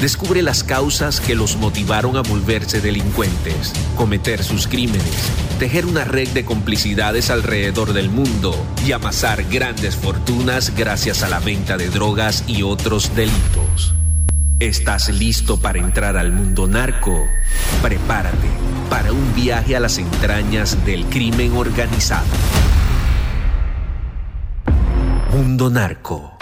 Descubre las causas que los motivaron a volverse delincuentes, cometer sus crímenes, tejer una red de complicidades alrededor del mundo y amasar grandes fortunas gracias a la venta de drogas y otros delitos. ¿Estás listo para entrar al mundo narco? Prepárate para un viaje a las entrañas del crimen organizado. Mundo Narco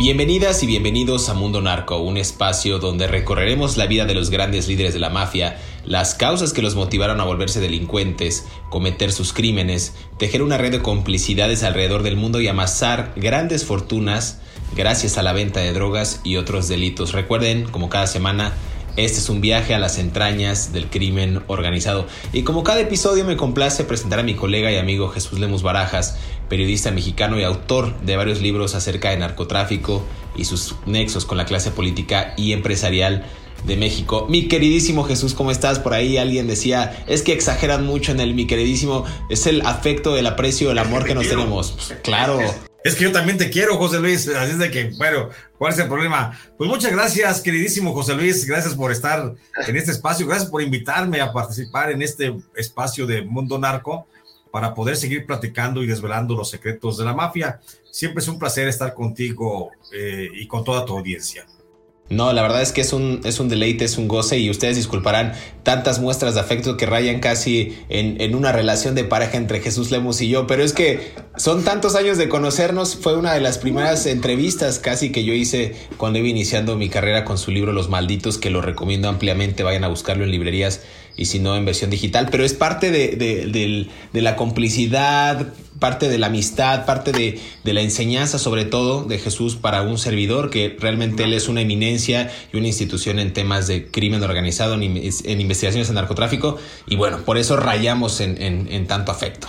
Bienvenidas y bienvenidos a Mundo Narco, un espacio donde recorreremos la vida de los grandes líderes de la mafia, las causas que los motivaron a volverse delincuentes, cometer sus crímenes, tejer una red de complicidades alrededor del mundo y amasar grandes fortunas gracias a la venta de drogas y otros delitos. Recuerden, como cada semana, este es un viaje a las entrañas del crimen organizado. Y como cada episodio me complace presentar a mi colega y amigo Jesús Lemus Barajas, periodista mexicano y autor de varios libros acerca de narcotráfico y sus nexos con la clase política y empresarial de México. Mi queridísimo Jesús, ¿cómo estás? Por ahí alguien decía, es que exageran mucho en el mi queridísimo, es el afecto, el aprecio, el amor que nos tenemos. claro. Es que yo también te quiero, José Luis. Así es de que, bueno, ¿cuál es el problema? Pues muchas gracias, queridísimo José Luis. Gracias por estar en este espacio. Gracias por invitarme a participar en este espacio de Mundo Narco para poder seguir platicando y desvelando los secretos de la mafia. Siempre es un placer estar contigo eh, y con toda tu audiencia. No, la verdad es que es un, es un deleite, es un goce y ustedes disculparán tantas muestras de afecto que rayan casi en, en, una relación de pareja entre Jesús Lemos y yo, pero es que son tantos años de conocernos, fue una de las primeras entrevistas casi que yo hice cuando iba iniciando mi carrera con su libro Los Malditos, que lo recomiendo ampliamente, vayan a buscarlo en librerías y si no en versión digital, pero es parte de, de, la complicidad, parte de la amistad, parte de, la enseñanza sobre todo de Jesús para un servidor, que realmente él es una eminencia y una institución en temas de crimen organizado, en, investigaciones de narcotráfico, y bueno, por eso rayamos en, tanto afecto.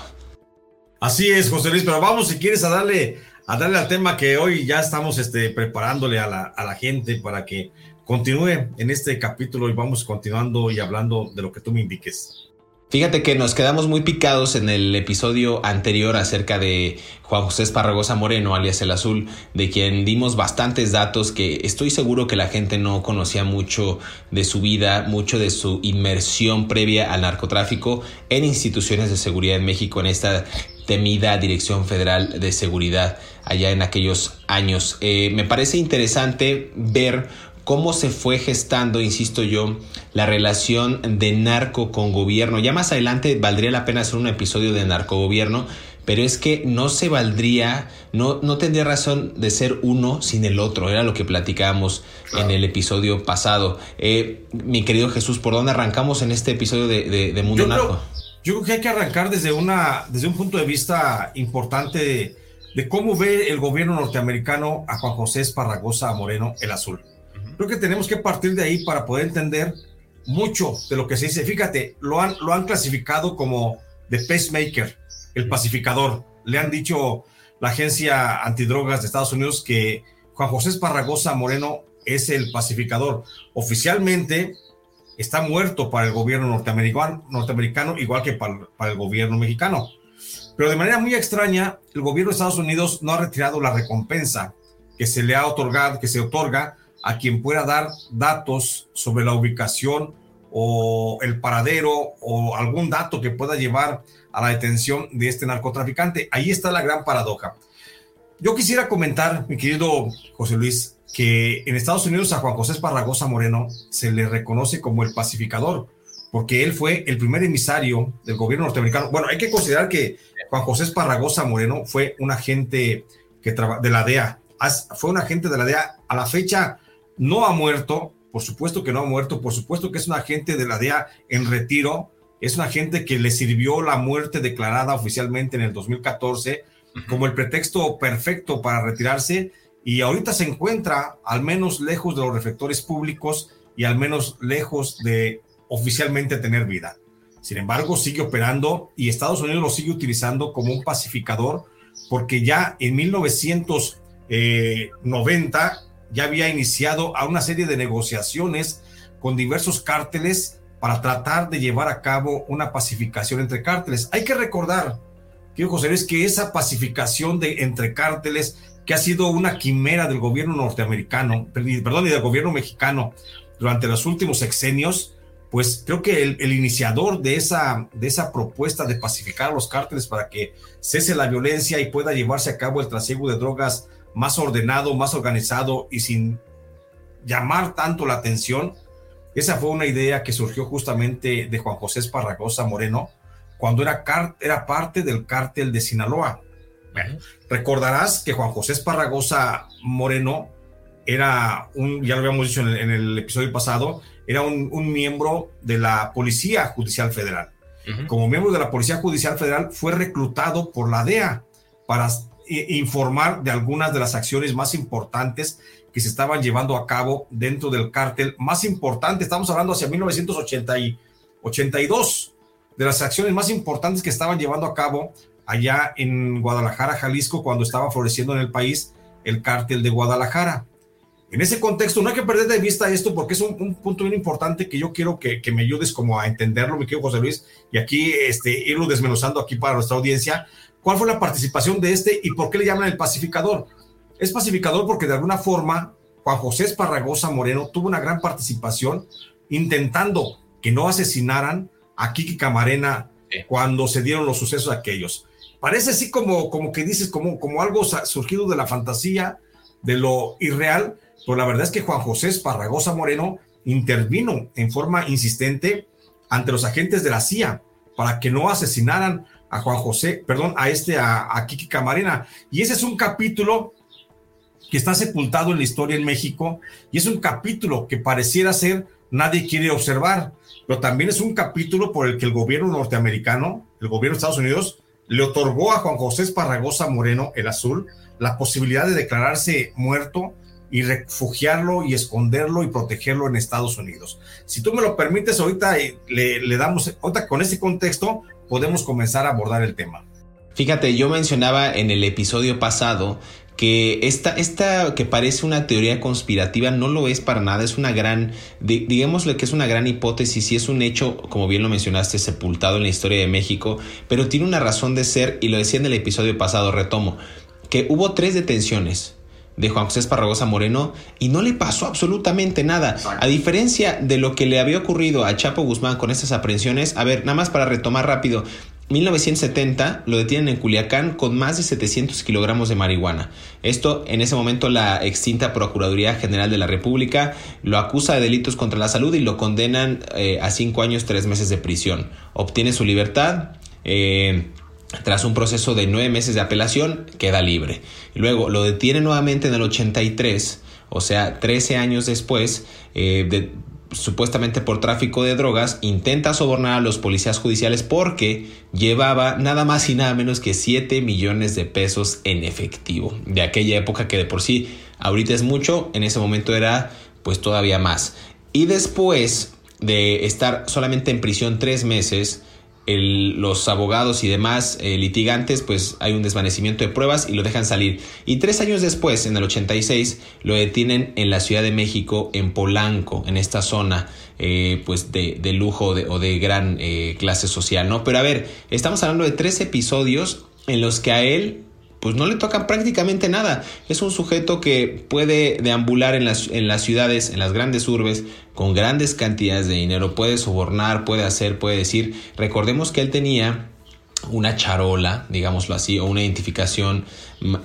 Así es, José Luis, pero vamos si quieres a darle, a darle al tema que hoy ya estamos este, preparándole a la, a la gente para que continúe en este capítulo y vamos continuando y hablando de lo que tú me indiques. Fíjate que nos quedamos muy picados en el episodio anterior acerca de Juan José Esparragosa Moreno, alias El Azul, de quien dimos bastantes datos que estoy seguro que la gente no conocía mucho de su vida, mucho de su inmersión previa al narcotráfico en instituciones de seguridad en México, en esta temida Dirección Federal de Seguridad allá en aquellos años. Eh, me parece interesante ver cómo se fue gestando, insisto yo, la relación de narco con gobierno. Ya más adelante valdría la pena hacer un episodio de narcogobierno, pero es que no se valdría, no, no tendría razón de ser uno sin el otro, era lo que platicábamos en el episodio pasado. Eh, mi querido Jesús, ¿por dónde arrancamos en este episodio de, Mundo Narco? yo creo que hay que arrancar desde, una, desde un punto de vista importante de, de cómo ve el gobierno norteamericano a Juan José Esparragosa Moreno, el azul. Creo que tenemos que partir de ahí para poder entender mucho de lo que se dice. Fíjate, lo han, lo han clasificado como the pacemaker, el pacificador. Le han dicho la agencia antidrogas de Estados Unidos que Juan José Esparragosa Moreno es el pacificador. Oficialmente está muerto para el gobierno norteamericano, norteamericano igual que para, para el gobierno mexicano. Pero de manera muy extraña, el gobierno de Estados Unidos no ha retirado la recompensa que se le ha otorgado, que se otorga a quien pueda dar datos sobre la ubicación o el paradero o algún dato que pueda llevar a la detención de este narcotraficante. Ahí está la gran paradoja. Yo quisiera comentar, mi querido José Luis, que en Estados Unidos a Juan José Esparragosa Moreno se le reconoce como el pacificador, porque él fue el primer emisario del gobierno norteamericano. Bueno, hay que considerar que Juan José Esparragosa Moreno fue un agente que de la DEA, fue un agente de la DEA. A la fecha no ha muerto, por supuesto que no ha muerto, por supuesto que es un agente de la DEA en retiro, es un agente que le sirvió la muerte declarada oficialmente en el 2014 como el pretexto perfecto para retirarse y ahorita se encuentra al menos lejos de los reflectores públicos y al menos lejos de oficialmente tener vida. Sin embargo, sigue operando y Estados Unidos lo sigue utilizando como un pacificador porque ya en 1990 ya había iniciado a una serie de negociaciones con diversos cárteles para tratar de llevar a cabo una pacificación entre cárteles. Hay que recordar, quiero José Luis, que esa pacificación de entre cárteles que ha sido una quimera del gobierno norteamericano, perdón, y del gobierno mexicano durante los últimos sexenios, pues creo que el, iniciador de esa, de esa propuesta de pacificar a los cárteles para que cese la violencia y pueda llevarse a cabo el trasiego de drogas más ordenado, más organizado y sin llamar tanto la atención, esa fue una idea que surgió justamente de Juan José Esparragosa Moreno cuando era, era parte del cártel de Sinaloa. recordarás que Juan José Esparragosa Moreno era un, ya lo habíamos dicho en el, episodio pasado, era un, miembro de la Policía Judicial Federal. Como miembro de la Policía Judicial Federal fue reclutado por la DEA para informar de algunas de las acciones más importantes que se estaban llevando a cabo dentro del cártel más importante. Estamos hablando hacia 1982, de las acciones más importantes que estaban llevando a cabo allá en Guadalajara, Jalisco, cuando estaba floreciendo en el país el cártel de Guadalajara. En ese contexto, no hay que perder de vista esto porque es un, punto bien importante que yo quiero que, me ayudes como a entenderlo, mi querido José Luis, y aquí este, irlo desmenuzando aquí para nuestra audiencia. ¿Cuál fue la participación de este y por qué le llaman el pacificador? Es pacificador porque de alguna forma Juan José Esparragosa Moreno tuvo una gran participación intentando que no asesinaran a Kiki Camarena cuando se dieron los sucesos aquellos. Parece así como, como que dices, como, como algo surgido de la fantasía, de lo irreal, pero la verdad es que Juan José Esparragosa Moreno intervino en forma insistente ante los agentes de la CIA para que no asesinaran a Juan José, perdón, a este, a, Kiki Camarena. Y ese es un capítulo que está sepultado en la historia en México y es un capítulo que pareciera ser nadie quiere observar, pero también es un capítulo por el que el gobierno norteamericano, el gobierno de Estados Unidos, le otorgó a Juan José Esparragosa Moreno, el azul, la posibilidad de declararse muerto y refugiarlo y esconderlo y protegerlo en Estados Unidos. Si tú me lo permites, ahorita eh, le, le damos, ahorita con ese contexto, podemos comenzar a abordar el tema. Fíjate, yo mencionaba en el episodio pasado que esta, esta que parece una teoría conspirativa no lo es para nada, es una gran, digámosle que es una gran hipótesis y es un hecho, como bien lo mencionaste, sepultado en la historia de México, pero tiene una razón de ser y lo decía en el episodio pasado, retomo, que hubo tres detenciones de Juan José Esparragosa Moreno y no le pasó absolutamente nada. A diferencia de lo que le había ocurrido a Chapo Guzmán con estas aprehensiones, a ver, nada más para retomar rápido, 1970 lo detienen en Culiacán con más de 700 kilogramos de marihuana. Esto en ese momento la extinta Procuraduría General de la República lo acusa de delitos contra la salud y lo condenan eh, a cinco años, tres meses de prisión. Obtiene su libertad. Eh, tras un proceso de nueve meses de apelación, queda libre. Luego lo detiene nuevamente en el 83, o sea, 13 años después, eh, supuestamente por tráfico de drogas, intenta sobornar a los policías judiciales porque llevaba nada más y nada menos que 7 millones de pesos en efectivo. De aquella época que de por sí ahorita es mucho, en ese momento era pues todavía más. Y después de estar solamente en prisión tres meses, los abogados y demás eh, litigantes, pues hay un desvanecimiento de pruebas y lo dejan salir. Y tres años después, en el 86, lo detienen en la Ciudad de México, en Polanco, en esta zona, eh, pues de, lujo o de gran eh, clase social, ¿no? Pero a ver, estamos hablando de tres episodios en los que a él pues no le toca prácticamente nada. Es un sujeto que puede deambular en las, en las ciudades, en las grandes urbes, con grandes cantidades de dinero, puede sobornar, puede hacer, puede decir. Recordemos que él tenía una charola, digámoslo así, o una identificación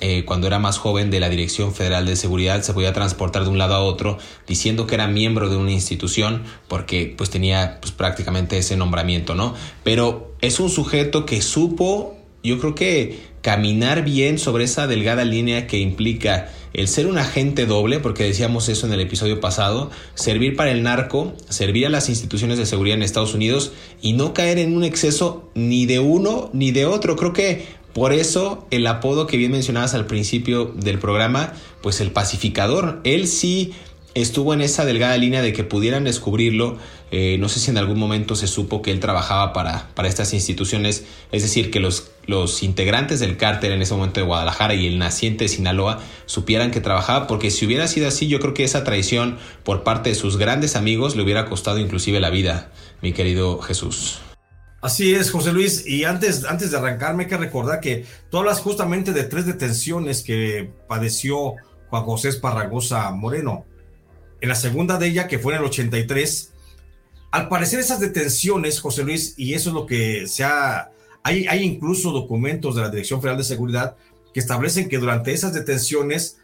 eh, cuando era más joven de la Dirección Federal de Seguridad, se podía transportar de un lado a otro diciendo que era miembro de una institución porque pues tenía pues, prácticamente ese nombramiento, ¿no? Pero es un sujeto que supo, yo creo que caminar bien sobre esa delgada línea que implica el ser un agente doble, porque decíamos eso en el episodio pasado, servir para el narco, servir a las instituciones de seguridad en Estados Unidos y no caer en un exceso ni de uno ni de otro. Creo que por eso el apodo que bien mencionabas al principio del programa, pues el pacificador, él sí estuvo en esa delgada línea de que pudieran descubrirlo. Eh, no sé si en algún momento se supo que él trabajaba para, para estas instituciones, es decir, que los, los integrantes del cártel en ese momento de Guadalajara y el naciente de Sinaloa supieran que trabajaba, porque si hubiera sido así, yo creo que esa traición por parte de sus grandes amigos le hubiera costado inclusive la vida, mi querido Jesús. Así es, José Luis. Y antes, antes de arrancarme, hay que recordar que tú hablas justamente de tres detenciones que padeció Juan José Esparragosa Moreno en la segunda de ella, que fue en el 83, al parecer esas detenciones, José Luis, y eso es lo que se ha, hay, incluso documentos de la Dirección Federal de Seguridad que establecen que durante esas detenciones,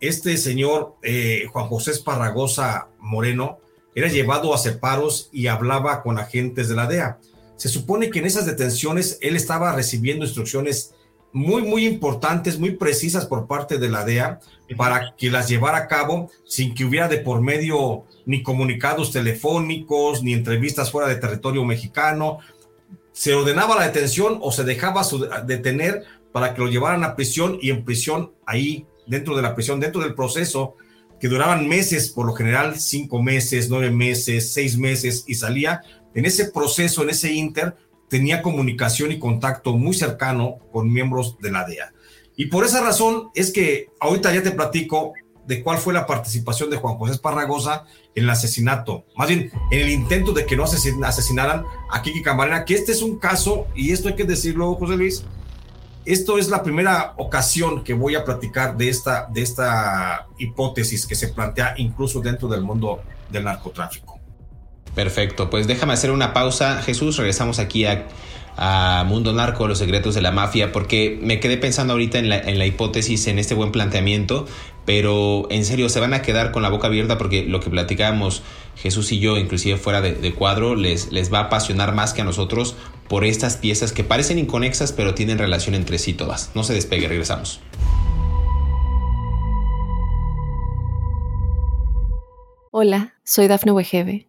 este señor eh, Juan José Esparragosa Moreno era llevado a separos y hablaba con agentes de la DEA. Se supone que en esas detenciones él estaba recibiendo instrucciones muy, muy importantes, muy precisas por parte de la DEA para que las llevara a cabo sin que hubiera de por medio ni comunicados telefónicos, ni entrevistas fuera de territorio mexicano. Se ordenaba la detención o se dejaba detener para que lo llevaran a prisión y en prisión ahí, dentro de la prisión, dentro del proceso, que duraban meses, por lo general cinco meses, nueve meses, seis meses, y salía. En ese proceso, en ese inter, tenía comunicación y contacto muy cercano con miembros de la DEA. Y por esa razón es que ahorita ya te platico de cuál fue la participación de Juan José Esparragosa en el asesinato, más bien en el intento de que no asesinaran a Kiki Camarena, que este es un caso, y esto hay que decirlo, José Luis, esto es la primera ocasión que voy a platicar de esta, de esta hipótesis que se plantea incluso dentro del mundo del narcotráfico. Perfecto, pues déjame hacer una pausa. Jesús, regresamos aquí a, Mundo Narco, los secretos de la mafia, porque me quedé pensando ahorita en la, hipótesis, en este buen planteamiento, pero en serio, se van a quedar con la boca abierta porque lo que platicábamos Jesús y yo, inclusive fuera de, cuadro, les, les va a apasionar más que a nosotros por estas piezas que parecen inconexas, pero tienen relación entre sí todas. No se despegue, regresamos. Hola, soy Dafne Wegebe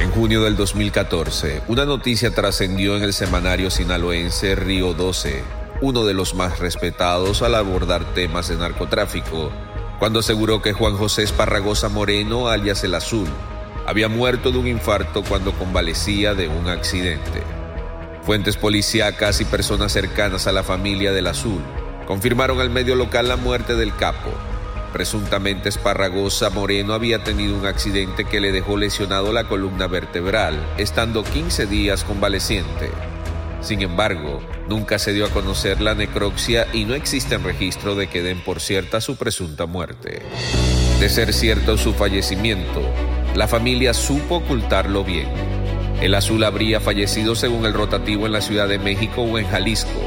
En junio del 2014, una noticia trascendió en el semanario sinaloense Río 12, uno de los más respetados al abordar temas de narcotráfico, cuando aseguró que Juan José Esparragosa Moreno, alias El Azul, había muerto de un infarto cuando convalecía de un accidente. Fuentes policíacas y personas cercanas a la familia del Azul confirmaron al medio local la muerte del capo, Presuntamente Esparragosa Moreno había tenido un accidente que le dejó lesionado la columna vertebral, estando 15 días convaleciente. Sin embargo, nunca se dio a conocer la necropsia y no existe registro de que den por cierta su presunta muerte. De ser cierto su fallecimiento, la familia supo ocultarlo bien. El azul habría fallecido según el rotativo en la Ciudad de México o en Jalisco.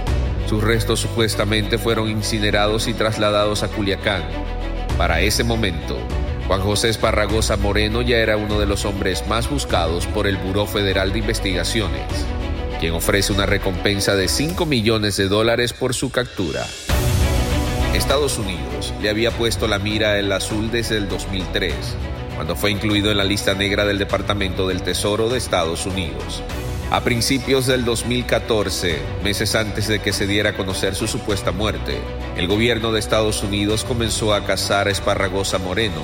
Sus restos supuestamente fueron incinerados y trasladados a Culiacán, para ese momento, Juan José Esparragosa Moreno ya era uno de los hombres más buscados por el Buró Federal de Investigaciones, quien ofrece una recompensa de 5 millones de dólares por su captura. Estados Unidos le había puesto la mira el azul desde el 2003, cuando fue incluido en la lista negra del Departamento del Tesoro de Estados Unidos. A principios del 2014, meses antes de que se diera a conocer su supuesta muerte, el gobierno de Estados Unidos comenzó a cazar a Esparragosa Moreno,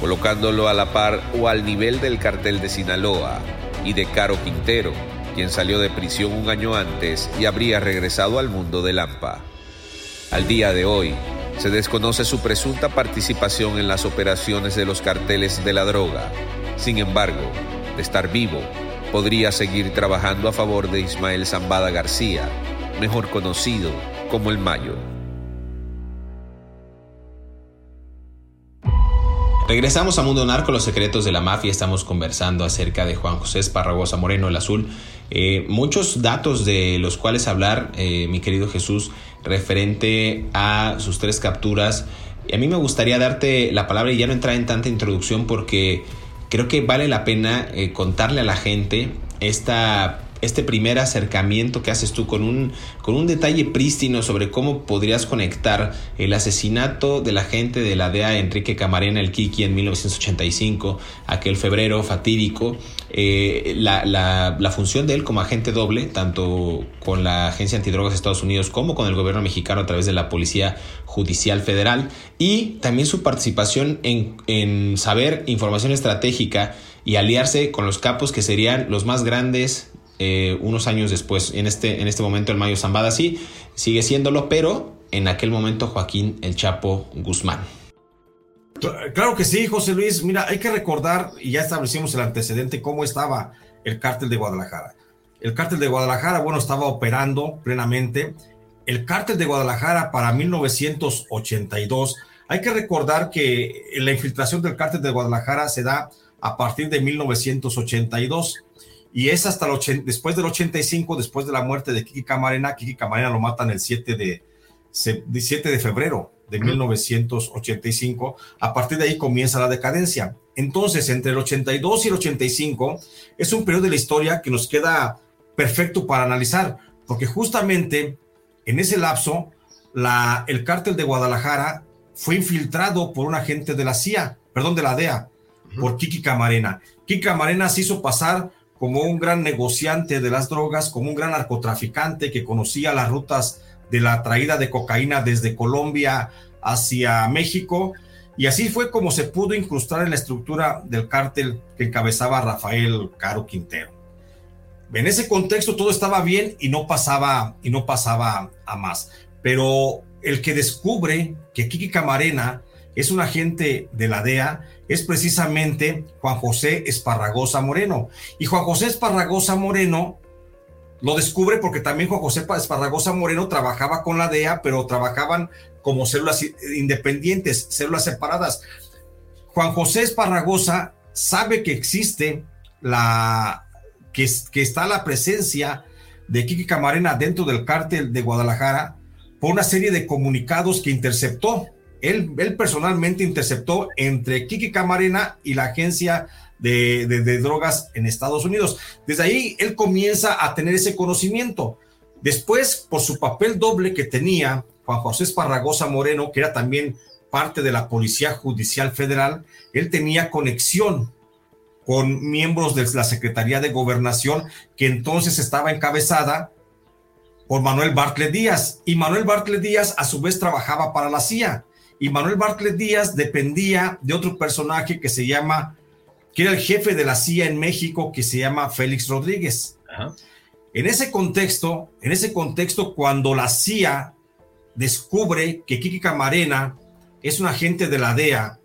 colocándolo a la par o al nivel del cartel de Sinaloa y de Caro Quintero, quien salió de prisión un año antes y habría regresado al mundo de Lampa. Al día de hoy, se desconoce su presunta participación en las operaciones de los carteles de la droga. Sin embargo, de estar vivo, podría seguir trabajando a favor de Ismael Zambada García, mejor conocido como el Mayo. Regresamos a Mundo Narco, los secretos de la mafia. Estamos conversando acerca de Juan José Esparragosa Moreno, el Azul. Eh, muchos datos de los cuales hablar, eh, mi querido Jesús, referente a sus tres capturas. A mí me gustaría darte la palabra y ya no entrar en tanta introducción porque creo que vale la pena eh, contarle a la gente esta este primer acercamiento que haces tú con un, con un detalle prístino sobre cómo podrías conectar el asesinato de la gente de la DEA Enrique Camarena el Kiki en 1985, aquel febrero fatídico, eh, la, la, la, función de él como agente doble, tanto con la Agencia Antidrogas de Estados Unidos como con el gobierno mexicano a través de la Policía Judicial Federal, y también su participación en, saber información estratégica y aliarse con los capos que serían los más grandes eh, unos años después. En este, en este momento el Mayo Zambada sí, sigue siéndolo, pero en aquel momento Joaquín el Chapo Guzmán. Claro que sí, José Luis. Mira, hay que recordar, y ya establecimos el antecedente, cómo estaba el cártel de Guadalajara. El cártel de Guadalajara, bueno, estaba operando plenamente. El cártel de Guadalajara para 1982, hay que recordar que la infiltración del cártel de Guadalajara se da a partir de 1982 y es hasta el después del 85, después de la muerte de Kiki Camarena, Kiki Camarena lo matan el 7 de, 7 de febrero de 1985, a partir de ahí comienza la decadencia. Entonces, entre el 82 y el 85 es un periodo de la historia que nos queda perfecto para analizar, porque justamente en ese lapso, la, el cártel de Guadalajara fue infiltrado por un agente de la CIA, perdón, de la DEA, por Kiki Camarena. Kiki Camarena se hizo pasar como un gran negociante de las drogas, como un gran narcotraficante que conocía las rutas de la traída de cocaína desde Colombia hacia México. Y así fue como se pudo incrustar en la estructura del cártel que encabezaba Rafael Caro Quintero. En ese contexto todo estaba bien y no pasaba y no pasaba a más. Pero el que descubre que Kiki Camarena es un agente de la DEA, es precisamente Juan José Esparragosa Moreno. Y Juan José Esparragosa Moreno lo descubre porque también Juan José Esparragosa Moreno trabajaba con la DEA, pero trabajaban como células independientes, células separadas. Juan José Esparragosa sabe que existe la, que, que está la presencia de Kiki Camarena dentro del cártel de Guadalajara por una serie de comunicados que interceptó él, personalmente interceptó entre Kiki Camarena y la agencia de, drogas en Estados Unidos. Desde ahí él comienza a tener ese conocimiento. Después, por su papel doble que tenía Juan José Esparragosa Moreno, que era también parte de la Policía Judicial Federal, él tenía conexión con miembros de la Secretaría de Gobernación, que entonces estaba encabezada por Manuel Bartlett Díaz. Y Manuel Bartlett Díaz a su vez trabajaba para la CIA y Manuel Bartlett Díaz dependía de otro personaje que se llama, que era el jefe de la CIA en México, que se llama Félix Rodríguez. En ese contexto, en ese contexto, cuando la CIA descubre que Kiki Camarena es un agente de la DEA,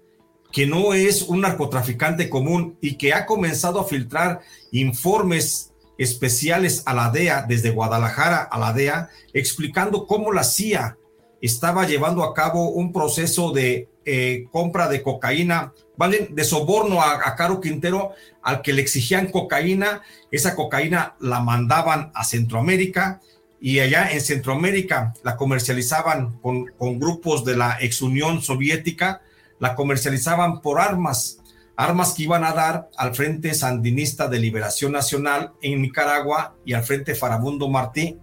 que no es un narcotraficante común y que ha comenzado a filtrar informes especiales a la DEA desde Guadalajara a la DEA, explicando cómo la CIA estaba llevando a cabo un proceso de eh, compra de cocaína, ¿vale? De soborno a, Caro Quintero, al que le exigían cocaína, esa cocaína la mandaban a Centroamérica y allá en Centroamérica la comercializaban con, con grupos de la ex Unión Soviética, la comercializaban por armas, armas que iban a dar al Frente Sandinista de Liberación Nacional en Nicaragua y al Frente Farabundo Martí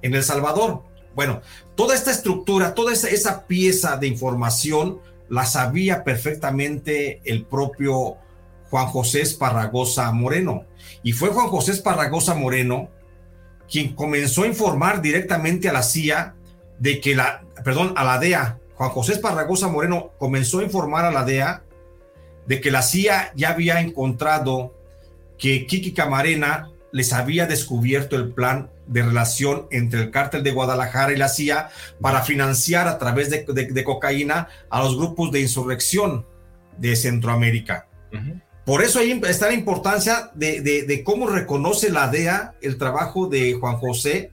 en El Salvador. Bueno, toda esta estructura, toda esa, pieza de información la sabía perfectamente el propio Juan José Esparragosa Moreno. Y fue Juan José Esparragosa Moreno quien comenzó a informar directamente a la CIA de que la, perdón, a la DEA. Juan José Esparragosa Moreno comenzó a informar a la DEA de que la CIA ya había encontrado que Kiki Camarena les había descubierto el plan de relación entre el cártel de Guadalajara y la CIA para financiar a través de, cocaína a los grupos de insurrección de Centroamérica. Por eso ahí está la importancia de, cómo reconoce la DEA el trabajo de Juan José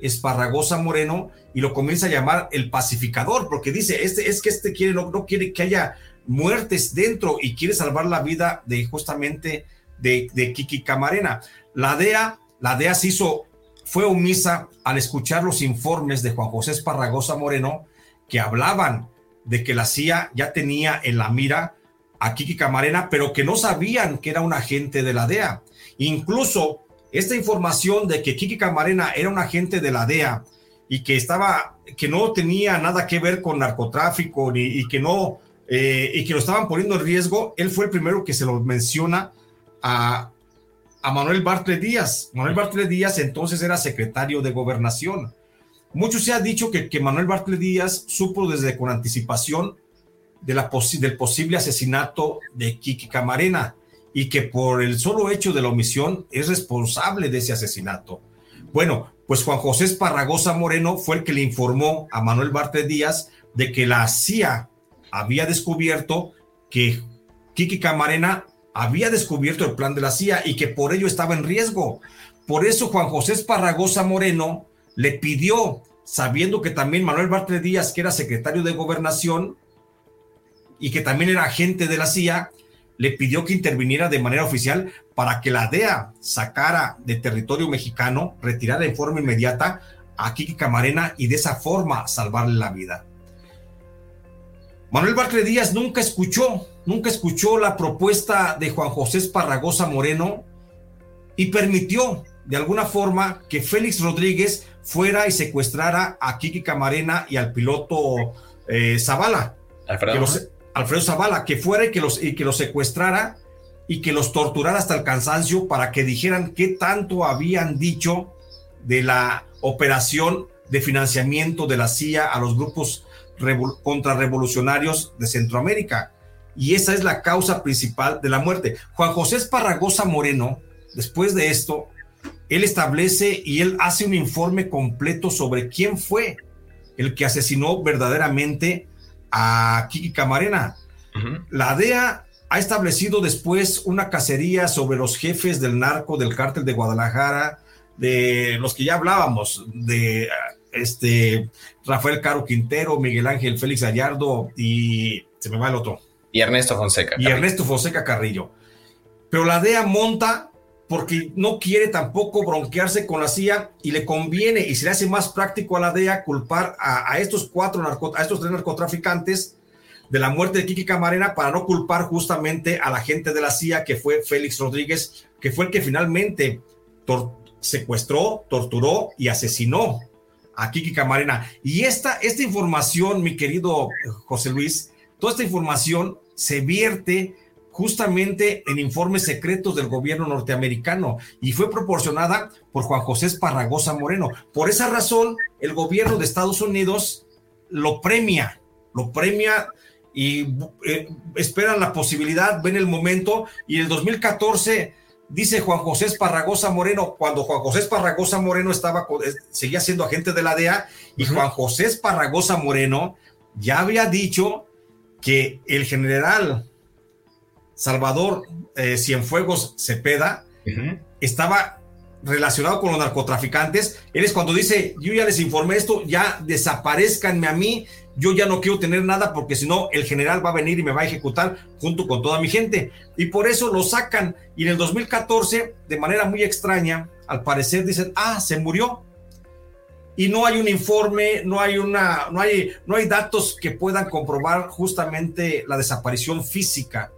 Esparragosa Moreno y lo comienza a llamar el pacificador, porque dice, este, es que este quiere, no, no quiere que haya muertes dentro y quiere salvar la vida de justamente de, de Kiki Camarena. La DEA, la DEA se hizo, fue omisa al escuchar los informes de Juan José Esparragosa Moreno que hablaban de que la CIA ya tenía en la mira a Kiki Camarena, pero que no sabían que era un agente de la DEA. Incluso esta información de que Kiki Camarena era un agente de la DEA y que estaba, que no tenía nada que ver con narcotráfico ni, y que no, eh, y que lo estaban poniendo en riesgo, él fue el primero que se lo menciona a, a Manuel Bartlett Díaz. Manuel Bartlett Díaz entonces era secretario de gobernación. Mucho se ha dicho que, que Manuel Bartlett Díaz supo desde con anticipación del posible asesinato de Kiki Camarena y que por el solo hecho de la omisión es responsable de ese asesinato. Bueno, pues Juan José Esparragosa Moreno fue el que le informó a Manuel Bartlett Díaz de que la CIA había descubierto que Kiki Camarena había descubierto el plan de la CIA y que por ello estaba en riesgo. Por eso Juan José Esparragosa Moreno le pidió, sabiendo que también Manuel Bartlett Díaz, que era secretario de gobernación y que también era agente de la CIA, le pidió que interviniera de manera oficial para que la DEA sacara de territorio mexicano, retirara en forma inmediata a Kiki Camarena y de esa forma salvarle la vida. Manuel Bartlett Díaz nunca escuchó, nunca escuchó la propuesta de Juan José Esparragosa Moreno y permitió de alguna forma que Félix Rodríguez fuera y secuestrara a Kiki Camarena y al piloto eh, Zavala. Alfredo. Alfredo Zavala, que fuera y que, los, y que los secuestrara y que los torturara hasta el cansancio para que dijeran qué tanto habían dicho de la operación de financiamiento de la CIA a los grupos contrarrevolucionarios de Centroamérica. Y esa es la causa principal de la muerte. Juan José Esparragosa Moreno, después de esto, él establece y él hace un informe completo sobre quién fue el que asesinó verdaderamente a Kiki Camarena. La DEA ha establecido después una cacería sobre los jefes del narco del cártel de Guadalajara, de los que ya hablábamos, de este Rafael Caro Quintero, Miguel Ángel Félix Gallardo y se me va el otro. Y Ernesto Fonseca. Y Ernesto Fonseca Carrillo. Pero la DEA monta porque no quiere tampoco bronquearse con la CIA y le conviene y se le hace más práctico a la DEA culpar a, estos cuatro a estos tres narcotraficantes de la muerte de Kiki Camarena para no culpar justamente a la gente de la CIA que fue Félix Rodríguez, que fue el que finalmente secuestró, torturó y asesinó a Kiki Camarena. Y esta, esta información, mi querido José Luis, toda esta información se vierte justamente en informes secretos del gobierno norteamericano y fue proporcionada por Juan José Esparragosa Moreno. Por esa razón, el gobierno de Estados Unidos lo premia, lo premia y eh, esperan la posibilidad, ven el momento y el 2014 dice Juan José Esparragosa Moreno, cuando Juan José Esparragosa Moreno estaba, seguía siendo agente de la DEA, y Juan José Esparragosa Moreno ya había dicho que el general Salvador eh, Cienfuegos Cepeda estaba relacionado con los narcotraficantes. Él es cuando dice, yo ya les informé esto, ya desaparezcanme a mí, yo ya no quiero tener nada porque si no el general va a venir y me va a ejecutar junto con toda mi gente. Y por eso lo sacan. Y en el 2014, de manera muy extraña, al parecer dicen, ah, se murió. Y no hay un informe, no hay una, no hay, no hay datos que puedan comprobar justamente la desaparición física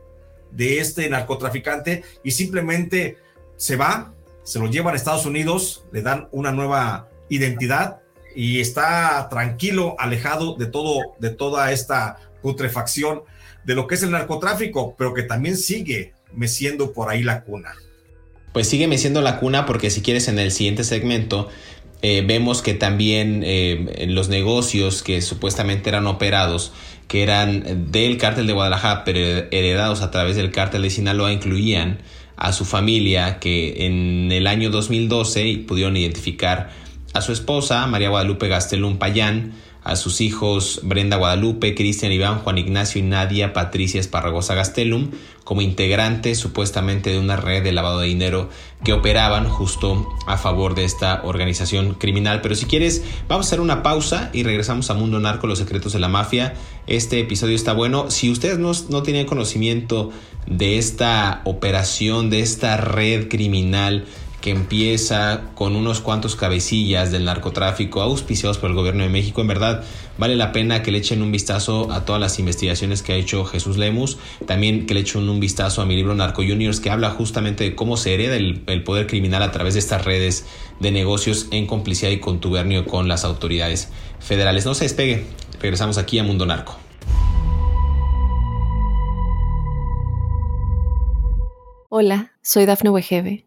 de este narcotraficante y simplemente se va, se lo llevan a Estados Unidos, le dan una nueva identidad y está tranquilo, alejado de todo, de toda esta putrefacción de lo que es el narcotráfico, pero que también sigue meciendo por ahí la cuna. Pues sigue meciendo la cuna porque si quieres en el siguiente segmento eh, vemos que también eh, los negocios que supuestamente eran operados, que eran del cártel de Guadalajara, pero heredados a través del cártel de Sinaloa, incluían a su familia que en el año 2012 pudieron identificar a su esposa, María Guadalupe Gastelum Payán, a sus hijos Brenda Guadalupe, Cristian Iván, Juan Ignacio y Nadia Patricia Esparragosa Gastelum como integrantes supuestamente de una red de lavado de dinero que operaban justo a favor de esta organización criminal. Pero si quieres, vamos a hacer una pausa y regresamos a Mundo Narco, los secretos de la mafia. Este episodio está bueno. Si ustedes no, no tienen conocimiento de esta operación, de esta red criminal, que empieza con unos cuantos cabecillas del narcotráfico auspiciados por el gobierno de México. En verdad, vale la pena que le echen un vistazo a todas las investigaciones que ha hecho Jesús Lemus. También que le echen un vistazo a mi libro Narco Juniors, que habla justamente de cómo se hereda el, poder criminal a través de estas redes de negocios en complicidad y contubernio con las autoridades federales. No se despegue. Regresamos aquí a Mundo Narco. Hola, soy Dafne Wegebe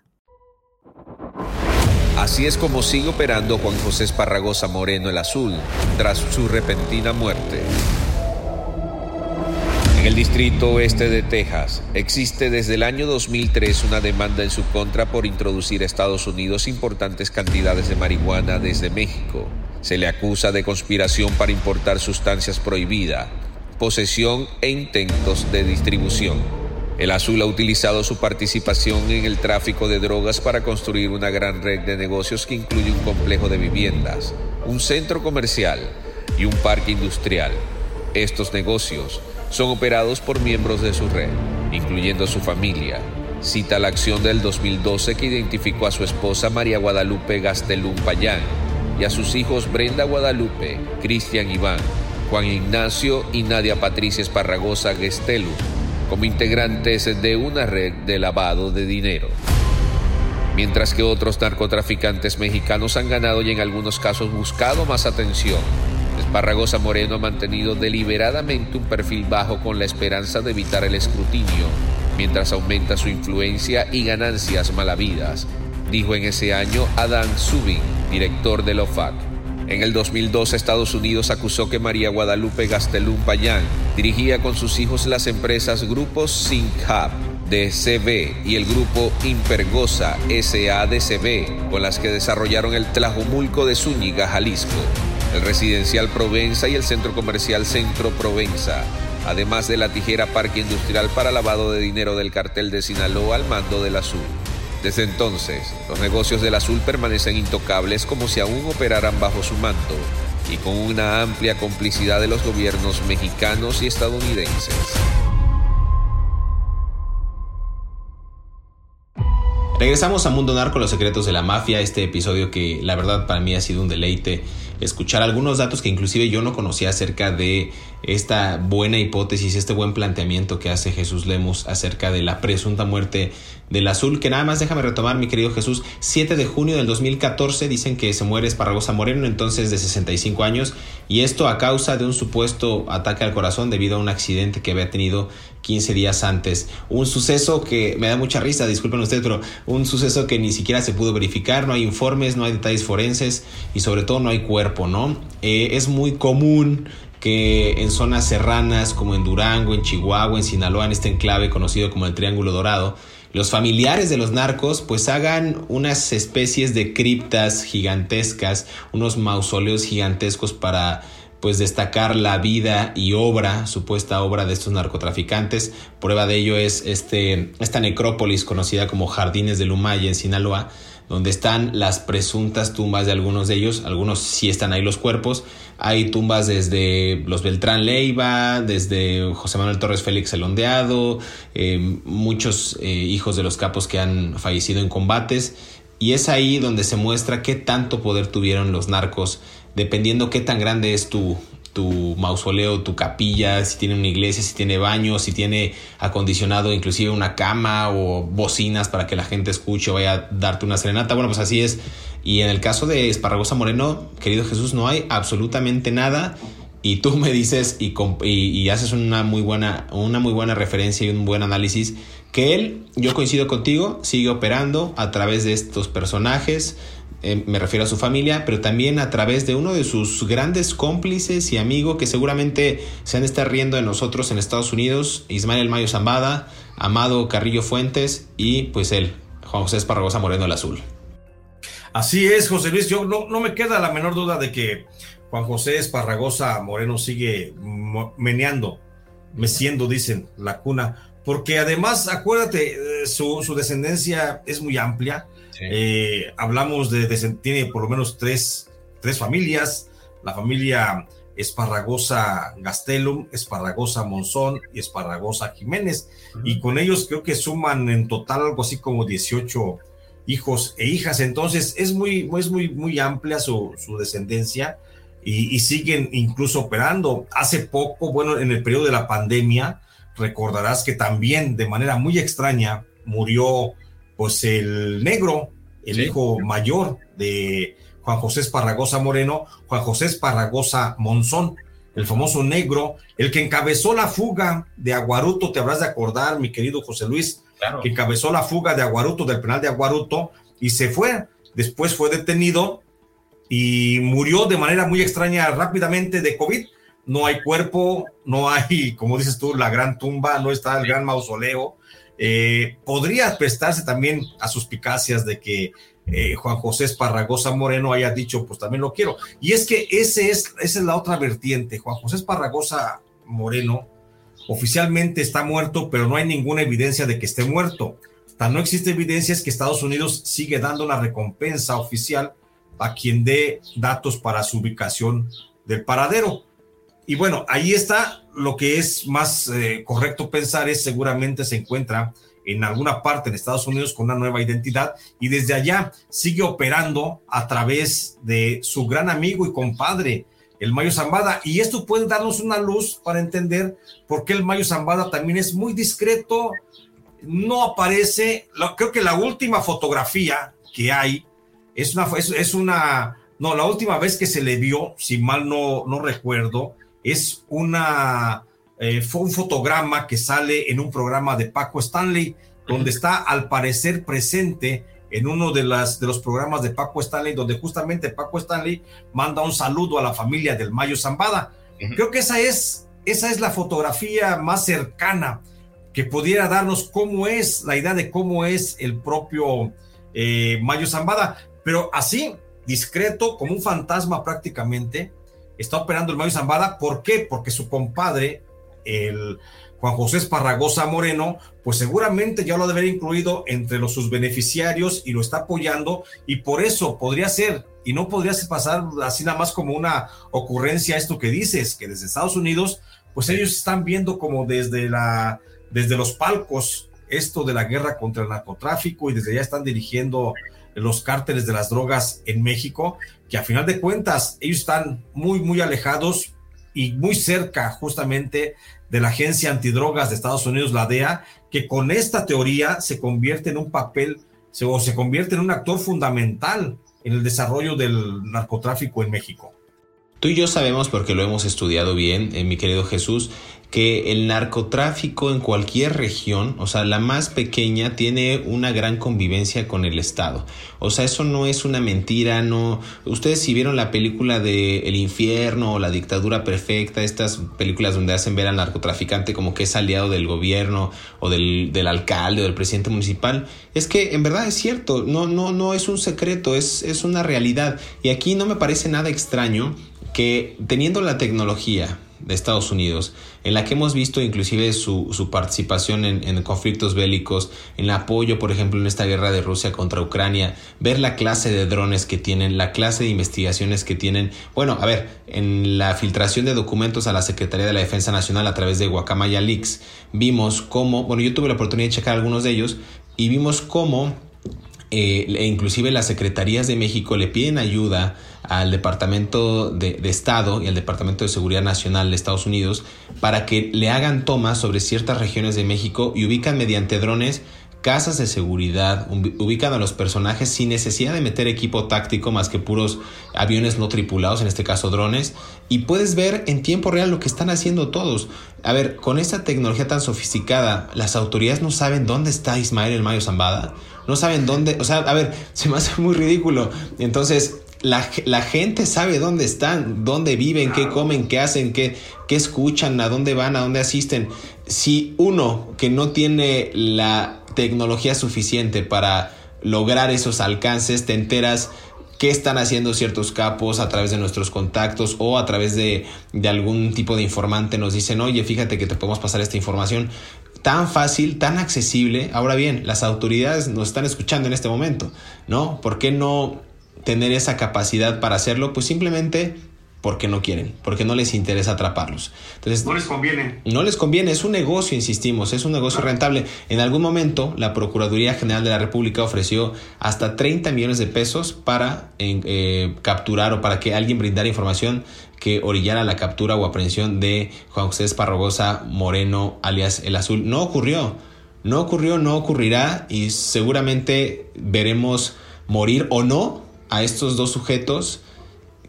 Así es como sigue operando Juan José Esparragosa Moreno el Azul tras su repentina muerte. En el distrito oeste de Texas existe desde el año 2003 una demanda en su contra por introducir a Estados Unidos importantes cantidades de marihuana desde México. Se le acusa de conspiración para importar sustancias prohibidas, posesión e intentos de distribución. El Azul ha utilizado su participación en el tráfico de drogas para construir una gran red de negocios que incluye un complejo de viviendas, un centro comercial y un parque industrial. Estos negocios son operados por miembros de su red, incluyendo su familia. Cita la acción del 2012 que identificó a su esposa María Guadalupe Gastelum Payán y a sus hijos Brenda Guadalupe, Cristian Iván, Juan Ignacio y Nadia Patricia Esparragosa Gestelum como integrantes de una red de lavado de dinero. Mientras que otros narcotraficantes mexicanos han ganado y en algunos casos buscado más atención, Esparragosa Moreno ha mantenido deliberadamente un perfil bajo con la esperanza de evitar el escrutinio, mientras aumenta su influencia y ganancias malavidas, dijo en ese año Adam Subin, director de OFAC. En el 2002, Estados Unidos acusó que María Guadalupe Gastelum Payán dirigía con sus hijos las empresas Grupo SyncHub DCB y el grupo Impergosa SADCB, con las que desarrollaron el Tlajumulco de Zúñiga, Jalisco, el residencial Provenza y el centro comercial Centro Provenza, además de la tijera Parque Industrial para lavado de dinero del cartel de Sinaloa al mando del Azul. Desde entonces, los negocios del azul permanecen intocables como si aún operaran bajo su manto y con una amplia complicidad de los gobiernos mexicanos y estadounidenses. Regresamos a Mundo Narco, los secretos de la mafia, este episodio que la verdad para mí ha sido un deleite escuchar algunos datos que inclusive yo no conocía acerca de esta buena hipótesis, este buen planteamiento que hace Jesús Lemus acerca de la presunta muerte del azul, que nada más déjame retomar mi querido Jesús, 7 de junio del 2014 dicen que se muere Esparragosa Moreno, entonces de 65 años, y esto a causa de un supuesto ataque al corazón debido a un accidente que había tenido 15 días antes. Un suceso que me da mucha risa, disculpen ustedes, pero un suceso que ni siquiera se pudo verificar, no hay informes, no hay detalles forenses y sobre todo no hay cuerpo, ¿no? Eh, es muy común que en zonas serranas como en Durango, en Chihuahua, en Sinaloa, en este enclave conocido como el Triángulo Dorado, los familiares de los narcos pues hagan unas especies de criptas gigantescas, unos mausoleos gigantescos para pues destacar la vida y obra, supuesta obra de estos narcotraficantes. Prueba de ello es este, esta necrópolis conocida como Jardines de Lumaya en Sinaloa, donde están las presuntas tumbas de algunos de ellos, algunos sí están ahí los cuerpos, hay tumbas desde los Beltrán Leiva, desde José Manuel Torres Félix el Ondeado, eh, muchos eh, hijos de los capos que han fallecido en combates, y es ahí donde se muestra qué tanto poder tuvieron los narcos, dependiendo qué tan grande es tu, tu mausoleo, tu capilla, si tiene una iglesia, si tiene baño, si tiene acondicionado inclusive una cama o bocinas para que la gente escuche o vaya a darte una serenata. Bueno, pues así es. Y en el caso de Esparragosa Moreno, querido Jesús, no hay absolutamente nada. Y tú me dices y, y, haces una muy, buena, una muy buena referencia y un buen análisis que él, yo coincido contigo, sigue operando a través de estos personajes, eh, me refiero a su familia, pero también a través de uno de sus grandes cómplices y amigos que seguramente se han de estar riendo de nosotros en Estados Unidos, Ismael Mayo Zambada, Amado Carrillo Fuentes y pues él, Juan José Esparragosa Moreno el Azul. Así es, José Luis, yo no, no me queda la menor duda de que Juan José Esparragosa Moreno sigue meneando, meciendo, dicen, la cuna, porque además, acuérdate, eh, su descendencia es muy amplia, eh, hablamos de, tiene por lo menos tres, tres familias, la familia Esparragosa Gastelum, Esparragosa Monzón y Esparragosa Jiménez, y con ellos creo que suman en total algo así como 18 hijos e hijas, entonces es muy, es muy, muy amplia su, su descendencia y, y, siguen incluso operando. Hace poco, bueno, en el periodo de la pandemia, recordarás que también de manera muy extraña murió pues el negro, el hijo mayor de Juan José Esparragosa Moreno, Juan José Esparragosa Monzón, el famoso negro, el que encabezó la fuga de Aguaruto, te habrás de acordar, mi querido José Luis, que encabezó la fuga de Aguaruto, del penal de Aguaruto, y se fue. Después fue detenido y murió de manera muy extraña rápidamente de COVID. No hay cuerpo, no hay, como dices tú, la gran tumba, no está el gran mausoleo, eh, podría prestarse también a suspicacias de que eh, Juan José Esparragosa Moreno haya dicho, pues también lo quiero. Y es que ese es, esa es la otra vertiente. Juan José Esparragosa Moreno oficialmente está muerto, pero no hay ninguna evidencia de que esté muerto. Tan no existe evidencia es que Estados Unidos sigue dando una recompensa oficial a quien dé datos para su ubicación del paradero. Y bueno, ahí está lo que es más eh, correcto pensar es seguramente se encuentra en alguna parte en Estados Unidos con una nueva identidad y desde allá sigue operando a través de su gran amigo y compadre, el Mayo Zambada. Y esto puede darnos una luz para entender por qué el Mayo Zambada también es muy discreto, no aparece, creo que la última fotografía que hay es una, es una, no, la última vez que se le vio, si mal no, no recuerdo, es una, eh, fue un fotograma que sale en un programa de Paco Stanley, donde está al parecer presente en uno de, las, de los programas de Paco Stanley, donde justamente Paco Stanley manda un saludo a la familia del Mayo Zambada. Creo que esa es, esa es la fotografía más cercana que pudiera darnos cómo es, la idea de cómo es el propio eh, Mayo Zambada, pero así, discreto, como un fantasma prácticamente, está operando el Mayo Zambada. ¿Por qué? Porque su compadre, el Juan José Esparragosa Moreno, pues seguramente ya lo debe incluido entre los, sus beneficiarios y lo está apoyando y por eso podría ser, y no podría pasar así nada más como una ocurrencia esto que dices, que desde Estados Unidos, pues ellos están viendo como desde, la, desde los palcos esto de la guerra contra el narcotráfico y desde ya están dirigiendo los cárteles de las drogas en México, que a final de cuentas ellos están muy, muy alejados y muy cerca justamente de la agencia antidrogas de Estados Unidos, la DEA, que con esta teoría se convierte en un papel o se convierte en un actor fundamental en el desarrollo del narcotráfico en México. Tú y yo sabemos, porque lo hemos estudiado bien, eh, mi querido Jesús, que el narcotráfico en cualquier región, o sea, la más pequeña, tiene una gran convivencia con el Estado. O sea, eso no es una mentira, no. Ustedes si vieron la película de El infierno o La dictadura perfecta, estas películas donde hacen ver al narcotraficante como que es aliado del gobierno o del, del alcalde o del presidente municipal, es que en verdad es cierto, no, no, no es un secreto, es, es una realidad. Y aquí no me parece nada extraño que teniendo la tecnología, de Estados Unidos, en la que hemos visto inclusive su, su participación en, conflictos bélicos, en el apoyo, por ejemplo, en esta guerra de Rusia contra Ucrania, ver la clase de drones que tienen, la clase de investigaciones que tienen. Bueno, a ver, en la filtración de documentos a la Secretaría de la Defensa Nacional a través de Guacamaya Leaks, vimos cómo, bueno, yo tuve la oportunidad de checar algunos de ellos y vimos cómo eh, e inclusive las secretarías de México le piden ayuda al Departamento de, Estado y al Departamento de Seguridad Nacional de Estados Unidos para que le hagan tomas sobre ciertas regiones de México y ubican mediante drones casas de seguridad, ubican a los personajes sin necesidad de meter equipo táctico más que puros aviones no tripulados, en este caso drones, y puedes ver en tiempo real lo que están haciendo todos. A ver, con esta tecnología tan sofisticada, las autoridades no saben dónde está Ismael el Mayo Zambada, no saben dónde, o sea, a ver, se me hace muy ridículo. Entonces, la, la, gente sabe dónde están, dónde viven, qué comen, qué hacen, qué, qué escuchan, a dónde van, a dónde asisten. Si uno que no tiene la tecnología suficiente para lograr esos alcances, te enteras qué están haciendo ciertos capos a través de nuestros contactos o a través de, de, algún tipo de informante nos dicen, oye, fíjate que te podemos pasar esta información. Tan fácil, tan accesible. Ahora bien, las autoridades nos están escuchando en este momento, ¿no? ¿Por qué no tener esa capacidad para hacerlo? Pues simplemente porque no quieren, porque no les interesa atraparlos. Entonces, no les conviene. No les conviene, es un negocio, insistimos, es un negocio rentable. En algún momento, la Procuraduría General de la República ofreció hasta 30 millones de pesos para eh, capturar o para que alguien brindara información que orillara la captura o aprehensión de Juan José Esparragosa Moreno, alias El Azul. No ocurrió, no ocurrió, no ocurrirá y seguramente veremos morir o no a estos dos sujetos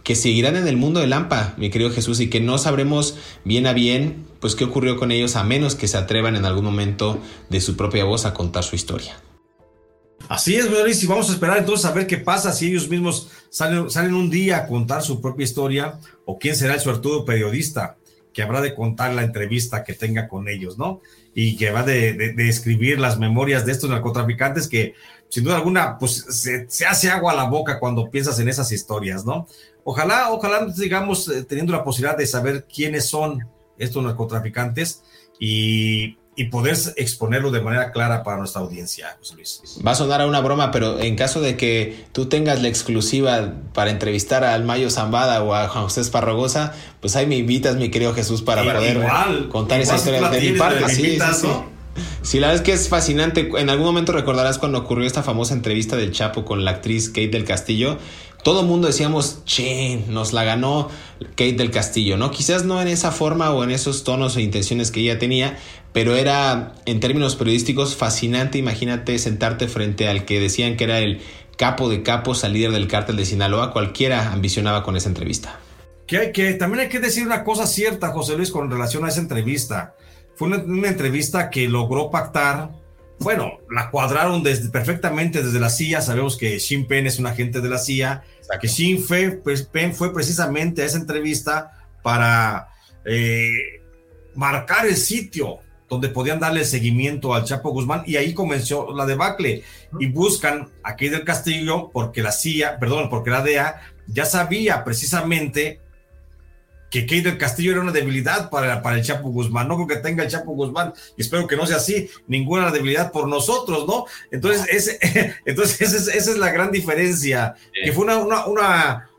que seguirán en el mundo de Lampa, mi querido Jesús, y que no sabremos bien a bien, pues qué ocurrió con ellos, a menos que se atrevan en algún momento de su propia voz a contar su historia. Así es, Luis, y vamos a esperar entonces a ver qué pasa si ellos mismos salen, un día a contar su propia historia, o quién será el suertudo periodista que habrá de contar la entrevista que tenga con ellos, ¿no? Y que va de, de, escribir las memorias de estos narcotraficantes que, sin duda alguna, pues se, se, hace agua a la boca cuando piensas en esas historias, ¿no? Ojalá, ojalá sigamos eh, teniendo la posibilidad de saber quiénes son estos narcotraficantes y, y poder exponerlo de manera clara para nuestra audiencia, José Luis. Va a sonar a una broma, pero en caso de que tú tengas la exclusiva para entrevistar al Mayo Zambada o a Juan José Esparragosa, pues ahí me invitas, mi querido Jesús, para poder contar esa historia de mi parte. Sí, sí, sí. la verdad es que es fascinante. En algún momento recordarás cuando ocurrió esta famosa entrevista del Chapo con la actriz Kate del Castillo todo mundo decíamos, che, nos la ganó Kate del Castillo, ¿no? Quizás no en esa forma o en esos tonos e intenciones que ella tenía, pero era en términos periodísticos fascinante, imagínate sentarte frente al que decían que era el capo de capos, al líder del cártel de Sinaloa, cualquiera ambicionaba con esa entrevista. Hay que también hay que decir una cosa cierta, José Luis, con relación a esa entrevista. Fue una entrevista que logró pactar. Bueno, la cuadraron desde, perfectamente desde la CIA. Sabemos que Shin Pen es un agente de la CIA, que Shin pues, Pen fue precisamente a esa entrevista para eh, marcar el sitio donde podían darle seguimiento al Chapo Guzmán y ahí comenzó la debacle. Y buscan aquí del Castillo porque la CIA, perdón, porque la DEA ya sabía precisamente que Kate del Castillo era una debilidad para, para el Chapo Guzmán. No creo que tenga el Chapo Guzmán, y espero que no sea así, ninguna debilidad por nosotros, ¿no? Entonces, ese, entonces esa, es, la gran diferencia, que fue una, una, una,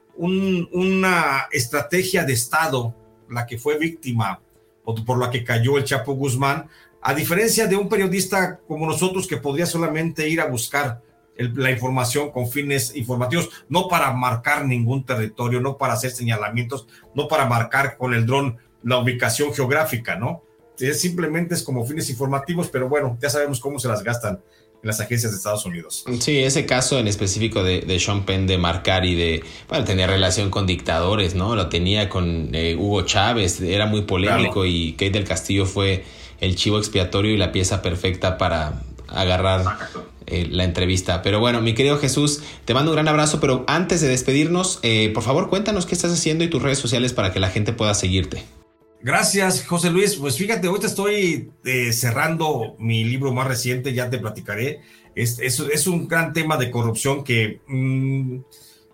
una, estrategia de Estado la que fue víctima o por la que cayó el Chapo Guzmán, a diferencia de un periodista como nosotros que podría solamente ir a buscar la información con fines informativos, no para marcar ningún territorio, no para hacer señalamientos, no para marcar con el dron la ubicación geográfica, ¿no? Es, simplemente es como fines informativos, pero bueno, ya sabemos cómo se las gastan en las agencias de Estados Unidos. Sí, ese caso en específico de, de Sean Penn de marcar y de, bueno, tenía relación con dictadores, ¿no? Lo tenía con eh, Hugo Chávez, era muy polémico y Kate del Castillo fue el chivo expiatorio y la pieza perfecta para agarrar eh, la entrevista. Pero bueno, mi querido Jesús, te mando un gran abrazo, pero antes de despedirnos, eh, por favor cuéntanos qué estás haciendo y tus redes sociales para que la gente pueda seguirte. Gracias, José Luis. Pues fíjate, ahorita estoy eh, cerrando mi libro más reciente, ya te platicaré. Es, es, un gran tema de corrupción que mm,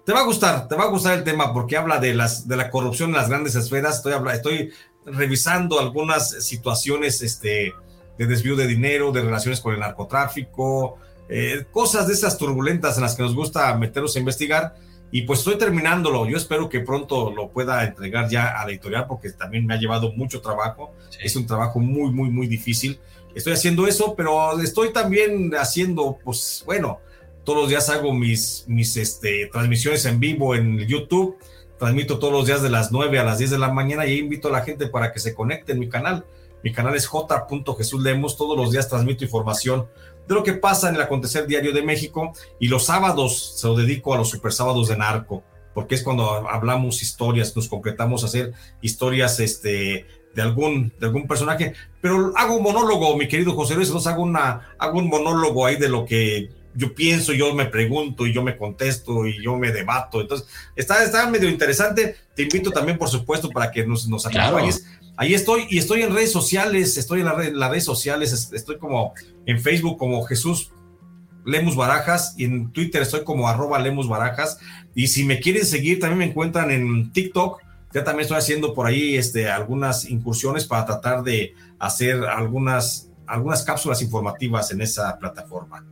te va a gustar, te va a gustar el tema porque habla de, las, de la corrupción en las grandes esferas. Estoy, estoy revisando algunas situaciones este, de desvío de dinero, de relaciones con el narcotráfico, eh, cosas de esas turbulentas en las que nos gusta meternos a investigar. Y pues estoy terminándolo. Yo espero que pronto lo pueda entregar ya a la editorial porque también me ha llevado mucho trabajo. Es un trabajo muy, muy, muy difícil. Estoy haciendo eso, pero estoy también haciendo, pues bueno, todos los días hago mis, mis este, transmisiones en vivo en YouTube, transmito todos los días de las 9 a las 10 de la mañana y invito a la gente para que se conecte en mi canal. Mi canal es J. Jesús Lemos, todos los días transmito información de lo que pasa en el acontecer diario de México y los sábados se lo dedico a los super sábados de narco, porque es cuando hablamos historias, nos concretamos a hacer historias este, de algún, de algún personaje, pero hago un monólogo, mi querido José Luis, entonces hago, una, hago un monólogo ahí de lo que yo pienso, yo me pregunto y yo me contesto y yo me debato. Entonces, está, está medio interesante. Te invito también, por supuesto, para que nos, nos acompañes. Ahí estoy y estoy en redes sociales, estoy en, las redes sociales, estoy como en Facebook como Jesús Lemus Barajas y en Twitter estoy como arroba Lemus Barajas. Y si me quieren seguir, también me encuentran en TikTok. Ya también estoy haciendo por ahí este, algunas incursiones para tratar de hacer algunas, algunas cápsulas informativas en esa plataforma.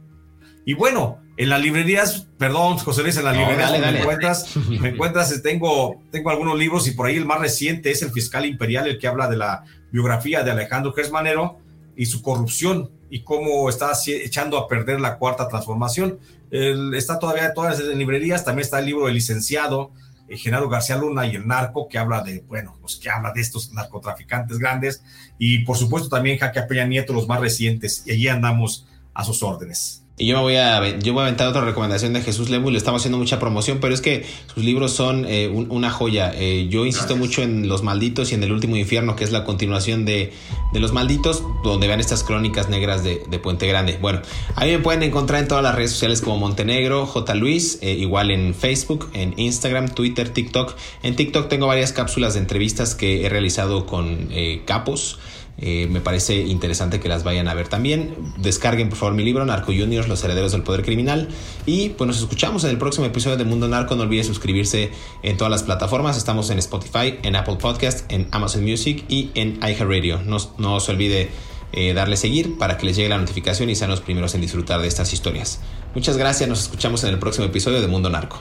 Y bueno, en las librerías, perdón, José Luis, en las librerías me encuentras, me encuentras, tengo, tengo algunos libros y por ahí el más reciente es El Fiscal Imperial, el que habla de la biografía de Alejandro Gersmanero y su corrupción y cómo está echando a perder la cuarta transformación. está todavía en todas las librerías, también está el libro del licenciado eh, Genaro García Luna y el narco, que habla de, bueno, pues que habla de estos narcotraficantes grandes, y por supuesto también Jaque Peña Nieto, los más recientes, y allí andamos a sus órdenes. Y yo me voy a, yo voy a aventar otra recomendación de Jesús Lemus, le estamos haciendo mucha promoción, pero es que sus libros son eh, una joya. Eh, yo insisto mucho en Los Malditos y en El Último Infierno, que es la continuación de, de Los Malditos, donde vean estas crónicas negras de, de, Puente Grande. Bueno, ahí me pueden encontrar en todas las redes sociales como Montenegro, J. Luis, eh, igual en Facebook, en Instagram, Twitter, TikTok. En TikTok tengo varias cápsulas de entrevistas que he realizado con capos. Eh, me parece interesante que las vayan a ver también. Descarguen por favor mi libro Narco Juniors, los herederos del poder criminal. Y pues nos escuchamos en el próximo episodio de Mundo Narco. No olviden suscribirse en todas las plataformas. Estamos en Spotify, en Apple Podcast, en Amazon Music y en iHeartRadio. No, no se olvide eh, darle seguir para que les llegue la notificación y sean los primeros en disfrutar de estas historias. Muchas gracias, nos escuchamos en el próximo episodio de Mundo Narco.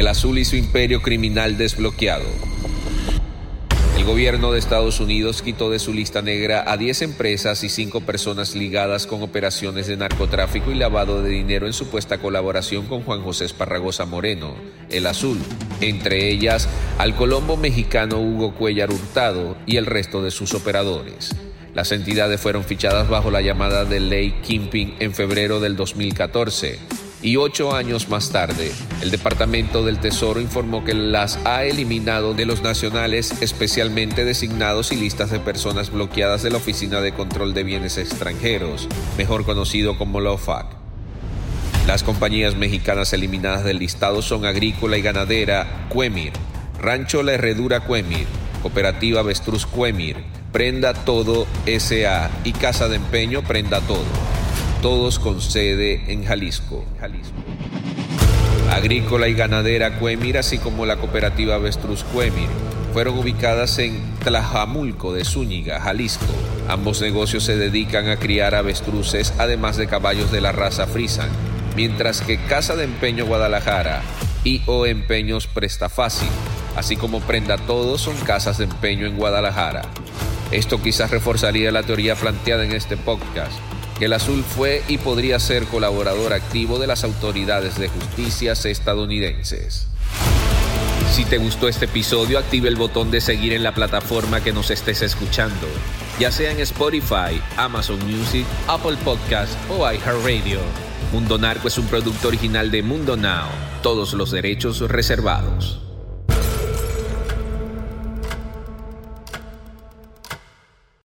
El azul y su imperio criminal desbloqueado. El gobierno de Estados Unidos quitó de su lista negra a 10 empresas y 5 personas ligadas con operaciones de narcotráfico y lavado de dinero en supuesta colaboración con Juan José Esparragosa Moreno, el azul, entre ellas al colombo mexicano Hugo Cuellar Hurtado y el resto de sus operadores. Las entidades fueron fichadas bajo la llamada de ley Kimping en febrero del 2014 y ocho años más tarde, el Departamento del Tesoro informó que las ha eliminado de los nacionales especialmente designados y listas de personas bloqueadas de la Oficina de Control de Bienes Extranjeros, mejor conocido como la OFAC. Las compañías mexicanas eliminadas del listado son Agrícola y Ganadera, Cuemir, Rancho La Herredura Cuemir, Cooperativa Avestruz Cuemir, Prenda Todo SA y Casa de Empeño Prenda Todo todos con sede en Jalisco. Agrícola y ganadera Cuemir, así como la cooperativa Avestruz Cuemir, fueron ubicadas en Tlajamulco de Zúñiga, Jalisco. Ambos negocios se dedican a criar avestruces, además de caballos de la raza Frisan, mientras que Casa de Empeño Guadalajara y O Empeños Presta Fácil, así como Prenda Todo, son casas de empeño en Guadalajara. Esto quizás reforzaría la teoría planteada en este podcast el azul fue y podría ser colaborador activo de las autoridades de justicia estadounidenses. Si te gustó este episodio, active el botón de seguir en la plataforma que nos estés escuchando, ya sea en Spotify, Amazon Music, Apple Podcast o iHeartRadio. Mundo Narco es un producto original de Mundo Now, todos los derechos reservados.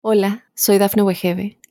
Hola, soy Dafne Wegebe